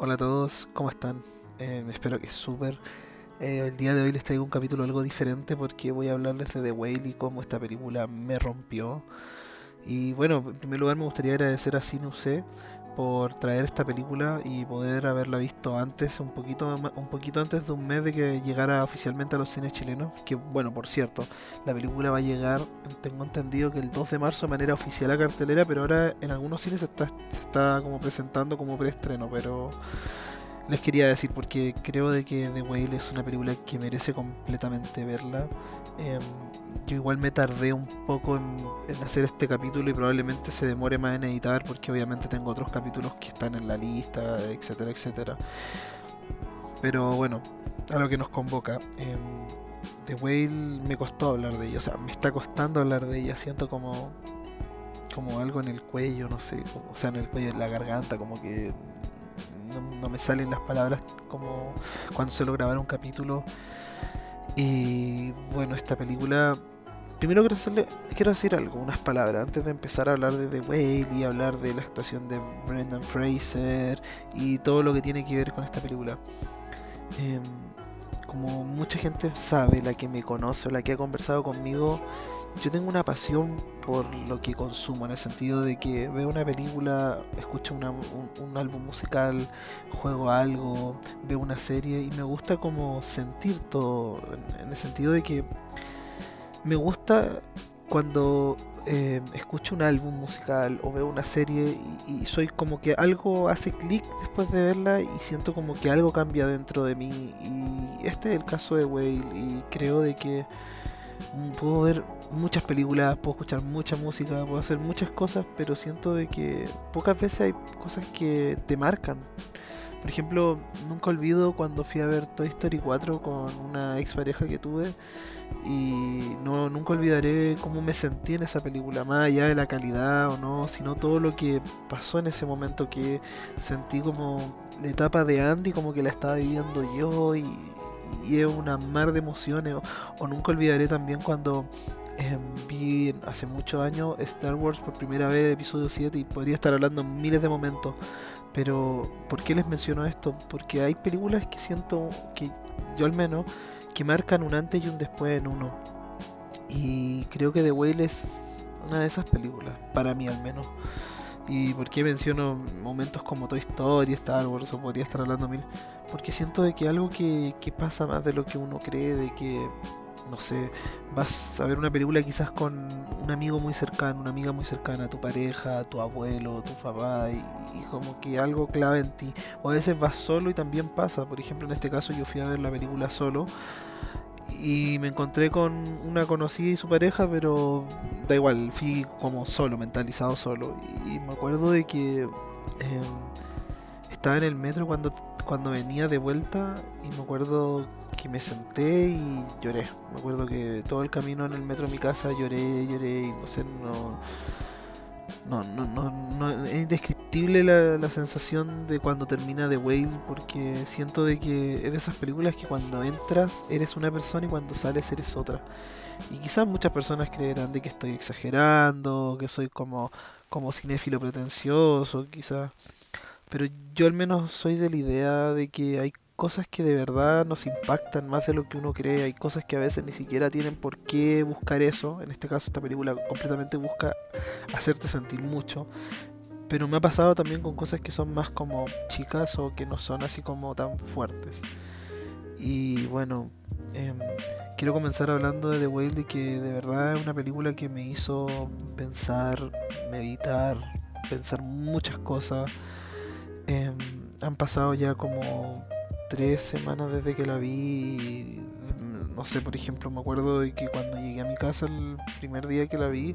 Hola a todos, ¿cómo están? Eh, espero que súper. Eh, el día de hoy les traigo un capítulo algo diferente porque voy a hablarles de The Whale y cómo esta película me rompió. Y bueno, en primer lugar me gustaría agradecer a Cine por traer esta película y poder haberla visto antes, un poquito, un poquito antes de un mes de que llegara oficialmente a los cines chilenos. Que bueno, por cierto, la película va a llegar, tengo entendido que el 2 de marzo de manera oficial a cartelera, pero ahora en algunos cines se está, se está como presentando como preestreno, pero les quería decir porque creo de que The Whale es una película que merece completamente verla. Em, yo igual me tardé un poco en, hacer este capítulo y probablemente se demore más en editar porque obviamente tengo otros capítulos que están en la lista, etcétera, etcétera. Pero bueno, a lo que nos convoca. Em, The Whale me costó hablar de ella, o sea, me está costando hablar de ella, siento como como algo en el cuello, no sé, o sea, en el cuello, en la garganta, como que no, me salen las palabras como cuando suelo grabar un capítulo. Y bueno, esta película. Primero quiero, decir algo, unas palabras, antes de empezar a hablar de The Whale y hablar de la actuación de Brendan Fraser y todo lo que tiene que ver con esta película. Em, como mucha gente sabe, la que me conoce o la que ha conversado conmigo, yo tengo una pasión por lo que consumo, en el sentido de que veo una película, escucho un, álbum musical, juego algo, veo una serie y me gusta como sentir todo, en, el sentido de que me gusta cuando eh, escucho un álbum musical o veo una serie y, soy como que algo hace clic después de verla y siento como que algo cambia dentro de mí y este es el caso de Whale y creo de que puedo ver muchas películas, puedo escuchar mucha música, puedo hacer muchas cosas, pero siento de que pocas veces hay cosas que te marcan. Por ejemplo, nunca olvido cuando fui a ver Toy Story 4 con una ex pareja que tuve y no nunca olvidaré cómo me sentí en esa película, más allá de la calidad o no, sino todo lo que pasó en ese momento que sentí como la etapa de Andy como que la estaba viviendo yo y, es una mar de emociones. O, nunca olvidaré también cuando em, vi hace muchos años Star Wars por primera vez el episodio 7 y podría estar hablando miles de momentos pero, ¿por qué les menciono esto? Porque hay películas que siento que, yo al menos, que marcan un antes y un después en uno. Y creo que The Whale es una de esas películas, para mí al menos. ¿Y por qué menciono momentos como Toy Story, Star Wars o podría estar hablando mil? Porque siento de que algo que, que pasa más de lo que uno cree, de que no sé, vas a ver una película quizás con un amigo muy cercano, una amiga muy cercana, tu pareja, tu abuelo, tu papá, y, como que algo clave en ti. O a veces vas solo y también pasa. Por ejemplo, en este caso yo fui a ver la película solo y me encontré con una conocida y su pareja, pero da igual, fui como solo, mentalizado solo. Y me acuerdo de que em, estaba en el metro cuando, cuando venía de vuelta y me acuerdo que me senté y lloré. Me acuerdo que todo el camino en el metro de mi casa lloré, lloré y no sé, no... No, no, no, no es indescriptible la, la, sensación de cuando termina The Whale porque siento de que es de esas películas que cuando entras eres una persona y cuando sales eres otra. Y quizás muchas personas creerán de que estoy exagerando, que soy como, como cinéfilo pretencioso, quizás. Pero yo al menos soy de la idea de que hay cosas que de verdad nos impactan más de lo que uno cree. Hay cosas que a veces ni siquiera tienen por qué buscar eso. En este caso, esta película completamente busca hacerte sentir mucho. Pero me ha pasado también con cosas que son más como chicas o que no son así como tan fuertes. Y bueno, em, quiero comenzar hablando de The Whale, que de verdad es una película que me hizo pensar, meditar, pensar muchas cosas. Em, han pasado ya como tres semanas desde que la vi. no sé, por ejemplo, me acuerdo de que cuando llegué a mi casa el primer día que la vi,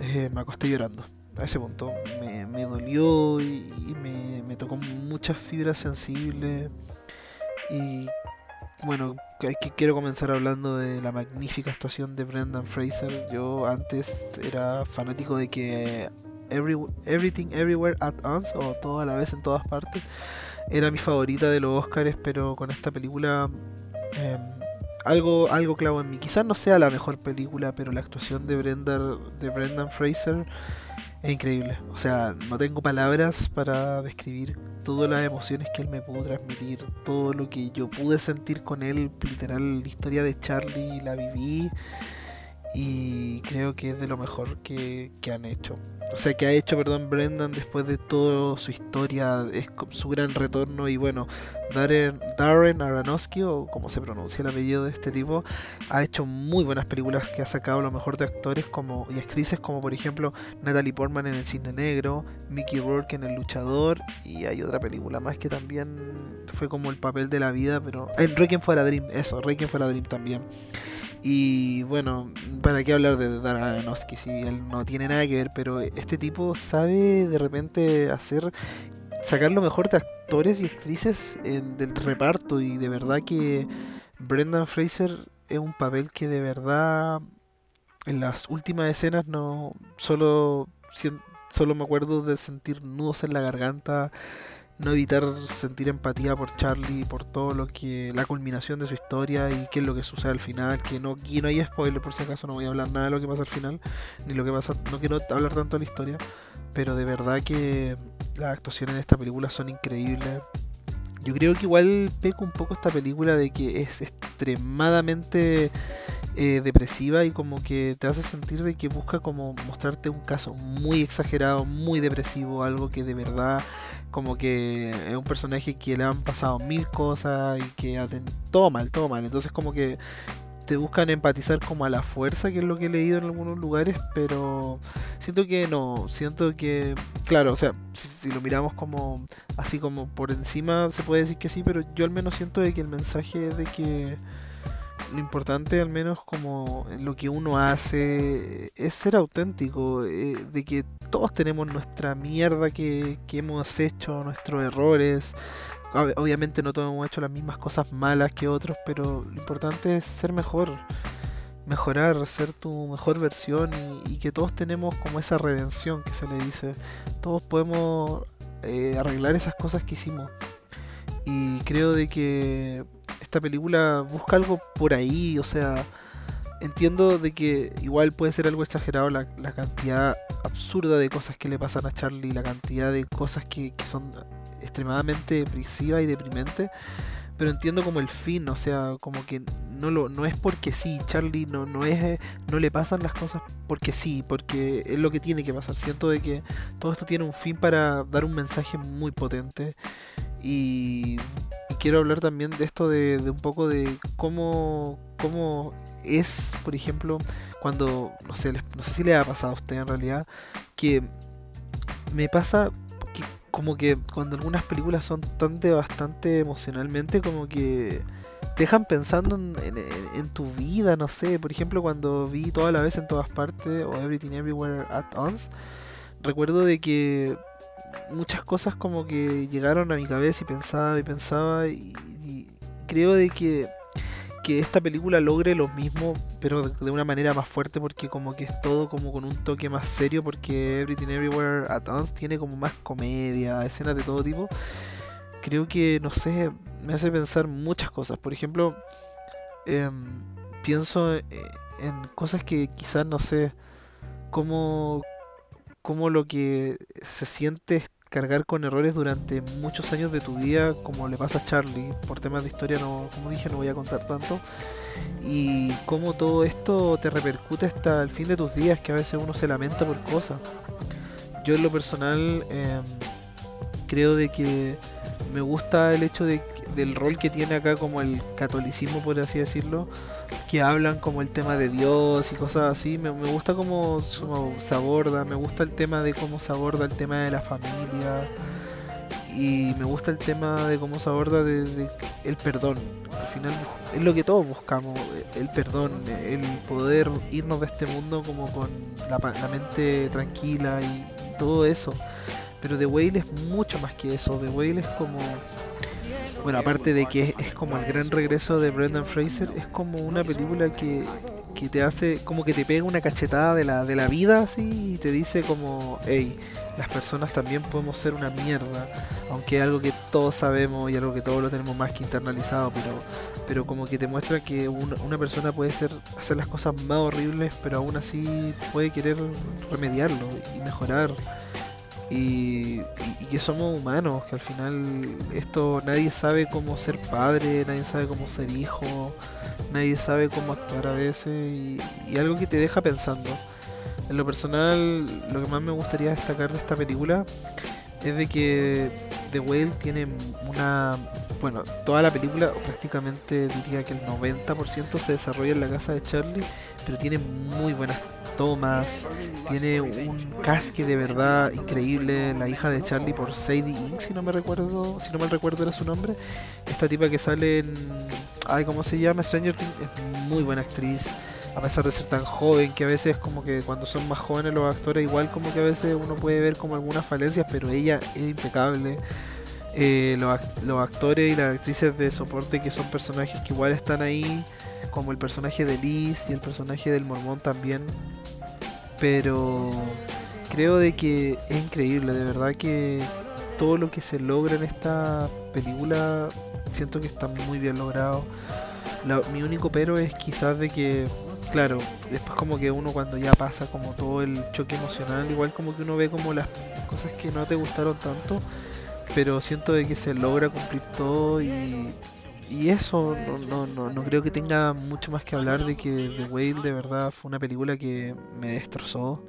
eh, me acosté llorando. A ese punto me, me dolió y, me, me, tocó muchas fibras sensibles. Y bueno, que quiero comenzar hablando de la magnífica actuación de Brendan Fraser. Yo antes era fanático de que Everything Everywhere at Once o todo a la vez en todas partes era mi favorita de los Oscars, pero con esta película em, algo, algo clavo en mí. Quizás no sea la mejor película, pero la actuación de Brendan, de Brendan Fraser Es increíble. O sea, no tengo palabras para describir todas las emociones que él me pudo transmitir, todo lo que yo pude sentir con él, literal, la historia de Charlie la viví y creo que es de lo mejor que, han hecho. O sea, que ha hecho, perdón, Brendan después de toda su historia, es su gran retorno y bueno, Darren, Darren Aronofsky, o como se pronuncia el apellido de este tipo, ha hecho muy buenas películas que ha sacado lo mejor de actores como y actrices como por ejemplo Natalie Portman en El Cine Negro, Mickey Rourke en El Luchador y hay otra película más que también fue como el papel de la vida, pero en Requiem for a Dream, eso, Requiem for a Dream también. Y bueno, ¿para qué hablar de Darren Aronofsky si él no tiene nada que ver? Pero este tipo sabe de repente hacer, sacar lo mejor de actores y actrices del reparto. Y de verdad que Brendan Fraser es un papel que de verdad en las últimas escenas no solo, solo me acuerdo de sentir nudos en la garganta no evitar sentir empatía por Charlie, por todo lo que, la culminación de su historia y qué es lo que sucede al final, que no, hay spoiler por si acaso, no voy a hablar nada de lo que pasa al final, ni lo que pasa, no quiero hablar tanto de la historia, pero de verdad que las actuaciones en esta película son increíbles. Yo creo que igual peco un poco esta película de que es extremadamente eh, depresiva y como que te hace sentir de que busca como mostrarte un caso muy exagerado, muy depresivo, algo que de verdad como que es un personaje que le han pasado mil cosas y que todo mal, todo mal. Entonces como que te buscan empatizar como a la fuerza, que es lo que he leído en algunos lugares, pero siento que no, siento que, claro, o sea, si, lo miramos como así como por encima se puede decir que sí, pero yo al menos siento de que el mensaje de que lo importante al menos como lo que uno hace es ser auténtico, eh, de que todos tenemos nuestra mierda que, que hemos hecho, nuestros errores. Obviamente no todos hemos hecho las mismas cosas malas que otros, pero lo importante es ser mejor, mejorar, ser tu mejor versión y, que todos tenemos como esa redención que se le dice. Todos podemos eh, arreglar esas cosas que hicimos. Y creo de que esta película busca algo por ahí, o sea, entiendo de que igual puede ser algo exagerado la, cantidad absurda de cosas que le pasan a Charlie, la cantidad de cosas que, son extremadamente depresivas y deprimentes, pero entiendo como el fin, o sea, como que no lo no es porque sí, Charlie no no es no le pasan las cosas porque sí, porque es lo que tiene que pasar. Siento de que todo esto tiene un fin para dar un mensaje muy potente y quiero hablar también de esto de, un poco de cómo, cómo es, por ejemplo, cuando, no sé, no sé si le ha pasado a usted en realidad, que me pasa como que cuando algunas películas son tan bastante emocionalmente, como que te dejan pensando en, tu vida, no sé, por ejemplo, cuando vi toda la vez en todas partes o Everything Everywhere at Once, recuerdo de que muchas cosas como que llegaron a mi cabeza y pensaba y pensaba y, creo de que, que esta película logre lo mismo pero de, una manera más fuerte porque como que es todo como con un toque más serio porque Everything Everywhere at Once tiene como más comedia, escenas de todo tipo. Creo que, no sé, me hace pensar muchas cosas. Por ejemplo, em, pienso eh, en cosas que quizás, no sé, cómo, cómo lo que se siente cargar con errores durante muchos años de tu vida, como le pasa a Charlie. Por temas de historia, no, como dije, no voy a contar tanto. Y cómo todo esto te repercute hasta el fin de tus días, que a veces uno se lamenta por cosas. Yo en lo personal em, creo de que me gusta el hecho de, del rol que tiene acá como el catolicismo, por así decirlo, que hablan como el tema de Dios y cosas así. Me, gusta cómo se aborda, me gusta el tema de cómo se aborda el tema de la familia y me gusta el tema de cómo se aborda de, el perdón. Al final es lo que todos buscamos, el perdón, el poder irnos de este mundo como con la, mente tranquila y, todo eso. Pero The Whale es mucho más que eso. The Whale es como bueno, aparte de que es, como el gran regreso de Brendan Fraser, es como una película que, que te hace, como que te pega una cachetada de la, de la vida así y te dice como, hey, las personas también podemos ser una mierda, aunque es algo que todos sabemos y algo que todos lo tenemos más que internalizado, pero, pero como que te muestra que una persona puede ser, hacer las cosas más horribles, pero aún así puede querer remediarlo y mejorar. Y, que somos humanos, que al final esto nadie sabe cómo ser padre, nadie sabe cómo ser hijo, nadie sabe cómo actuar a veces y, y algo que te deja pensando. En lo personal, lo que más me gustaría destacar de esta película es de que The Whale tiene una... Bueno, toda la película, prácticamente diría que el 90% se desarrolla en la casa de Charlie, pero tiene muy buenas tomas, tiene un casque de verdad increíble, la hija de Charlie por Sadie Inc, si no me recuerdo, si no me recuerdo era su nombre, esta tipa que sale en, ay, ¿cómo se llama? Stranger Things, es muy buena actriz a pesar de ser tan joven, que a veces como que cuando son más jóvenes los actores igual como que a veces uno puede ver como algunas falencias, pero ella es impecable. Eh, los, los, actores y las actrices de soporte que son personajes que igual están ahí, como el personaje de Liz y el personaje del mormón también. Pero creo de que es increíble, de verdad que todo lo que se logra en esta película siento que está muy bien logrado. mi único pero es quizás de que claro, después como que uno cuando ya pasa como todo el choque emocional, igual como que uno ve como las cosas que no te gustaron tanto, pero siento de que se logra cumplir todo y, y eso no, no, no, creo que tenga mucho más que hablar de que The Whale de verdad fue una película que me destrozó.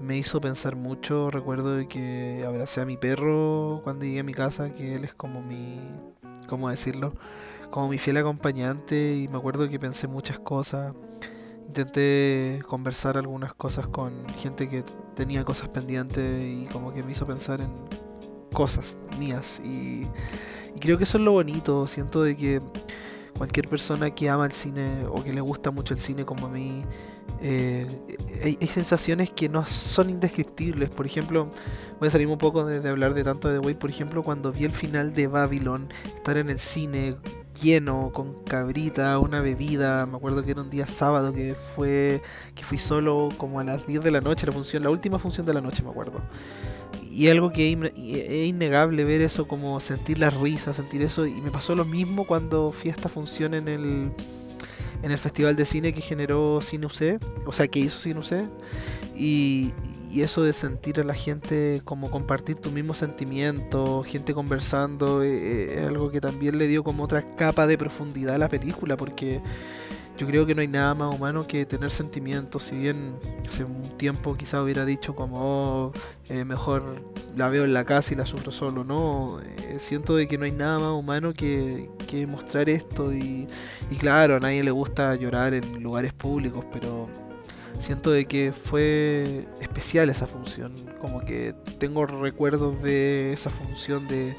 Me hizo pensar mucho, recuerdo de que abracé a mi perro cuando llegué a mi casa, que él es como mi, ¿cómo decirlo? Como mi fiel acompañante y me acuerdo que pensé muchas cosas intenté conversar algunas cosas con gente que tenía cosas pendientes y como que me hizo pensar en cosas mías. Y, creo que eso es lo bonito, siento de que cualquier persona que ama el cine o que le gusta mucho el cine como a mí, eh, hay, sensaciones que no son indescriptibles. Por ejemplo, voy a salir un poco de, de hablar de tanto de The Way, por ejemplo, cuando vi el final de Babylon, estar en el cine lleno, con cabrita, una bebida. Me acuerdo que era un día sábado que fue que fui solo como a las 10 de la noche, la función, la última función de la noche, me acuerdo. Y algo que es innegable ver eso, como sentir la risa, sentir eso. Y me pasó lo mismo cuando fui a esta función en el en el festival de cine que generó Cine UC, o sea, que hizo Cine UC. Y eso de sentir a la gente como compartir tu mismo sentimiento, gente conversando, eh, eh, es algo que también le dio como otra capa de profundidad a la película, porque yo creo que no hay nada más humano que tener sentimientos, si bien hace un tiempo quizá hubiera dicho como oh, eh, mejor la veo en la casa y la sufro solo, no, siento de que no hay nada más humano que, que mostrar esto y, y claro, a nadie le gusta llorar en lugares públicos, pero siento de que fue especial esa función. Como que tengo recuerdos de esa función de,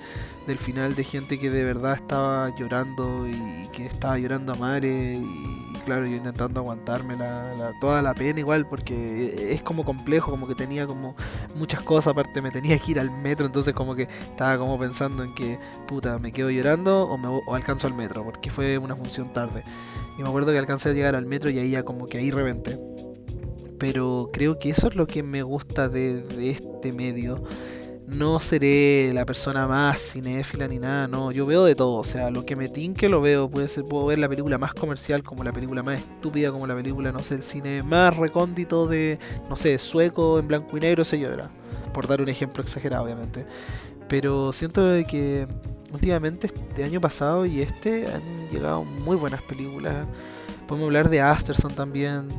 del final de gente que de verdad estaba llorando y que estaba llorando a madre y claro, yo intentando aguantarme la, toda la pena igual porque es como complejo, como que tenía como muchas cosas, aparte me tenía que ir al metro, entonces como que estaba como pensando en que puta, me quedo llorando o, me, o alcanzo al metro, porque fue una función tarde. Y me acuerdo que alcancé a llegar al metro y ahí ya como que ahí reventé pero creo que eso es lo que me gusta de, este medio. No seré la persona más cinéfila ni nada, no, yo veo de todo, o sea, lo que me tinque lo veo, puede ser, puedo ver la película más comercial como la película más estúpida, como la película, no sé, el cine más recóndito de, no sé, sueco en blanco y negro, sé yo, por dar un ejemplo exagerado, obviamente. Pero siento que últimamente, este año pasado y este, han llegado muy buenas películas. Podemos hablar de Asterson también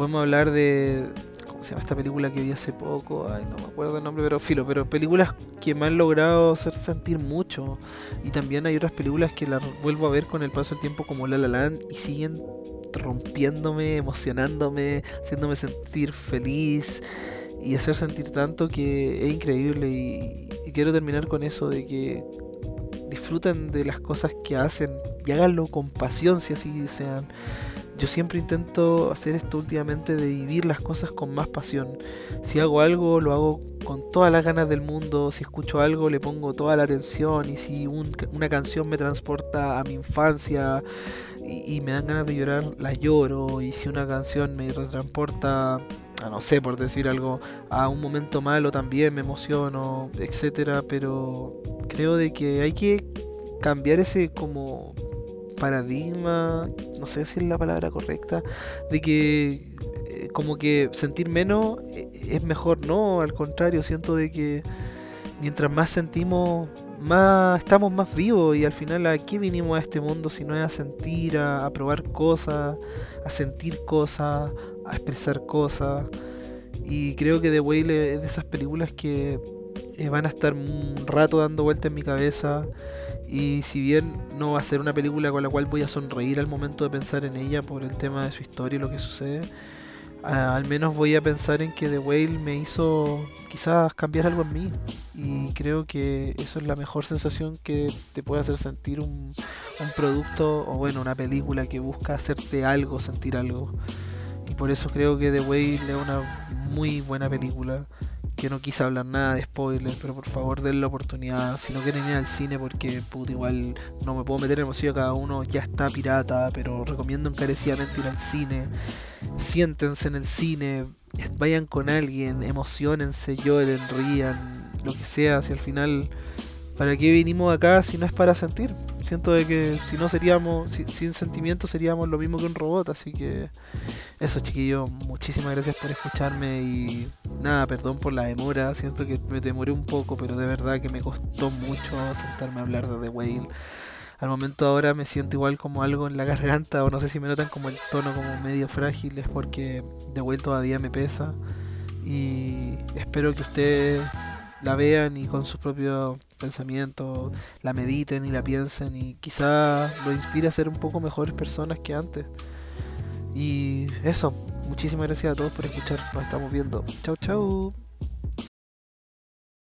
podemos hablar de. ¿Cómo se llama esta película que vi hace poco? Ay, no me acuerdo el nombre, pero filo. Pero películas que me han logrado hacer sentir mucho. Y también hay otras películas que las vuelvo a ver con el paso del tiempo, como La La Land, y siguen rompiéndome, emocionándome, haciéndome sentir feliz y hacer sentir tanto que es increíble. Y, quiero terminar con eso de que disfruten de las cosas que hacen y háganlo con pasión si así desean yo siempre intento hacer esto últimamente de vivir las cosas con más pasión. Si hago algo, lo hago con todas las ganas del mundo. Si escucho algo, le pongo toda la atención. Y si una canción me transporta a mi infancia y, me dan ganas de llorar, la lloro. Y si una canción me transporta a no sé, por decir algo, a un momento malo también me emociono, etcétera, pero creo de que hay que cambiar ese como paradigma, no sé si es la palabra correcta, de que eh, como que sentir menos eh, es mejor, no, al contrario, siento de que mientras más sentimos, más estamos más vivos y al final aquí vinimos a este mundo si no es a sentir, a, a probar cosas, a sentir cosas, a expresar cosas. Y creo que The Whale es de esas películas que eh, van a estar un rato dando vuelta en mi cabeza. Y si bien no va a ser una película con la cual voy a sonreír al momento de pensar en ella por el tema de su historia y lo que sucede, al menos voy a pensar en que The Whale me hizo quizás cambiar algo en mí. Y creo que eso es la mejor sensación que te puede hacer sentir un, un producto o bueno, una película que busca hacerte algo, sentir algo. Y por eso creo que The Whale es una muy buena película que no quise hablar nada de spoilers, pero por favor den la oportunidad. Si no quieren ir al cine, porque igual no me puedo meter en bolsillo cada uno, ya está pirata, pero recomiendo encarecidamente ir al cine. Siéntense en el cine, vayan con alguien, emocionense, lloren, rían, lo que sea, si al final ¿Para qué vinimos acá si no es para sentir? Siento que si no seríamos, sin sentimiento seríamos lo mismo que un robot, así que eso chiquillos, muchísimas gracias por escucharme y nada, perdón por la demora, siento que me demoré un poco, pero de verdad que me costó mucho sentarme a hablar de The Whale. Al momento ahora me siento igual como algo en la garganta, o no sé si me notan como el tono como medio frágil, es porque The Whale todavía me pesa y espero que ustedes la vean y con sus propios pensamientos la mediten y la piensen y quizá lo inspire a ser un poco mejores personas que antes. Y eso, muchísimas gracias a todos por escuchar, nos estamos viendo. Chau, chau.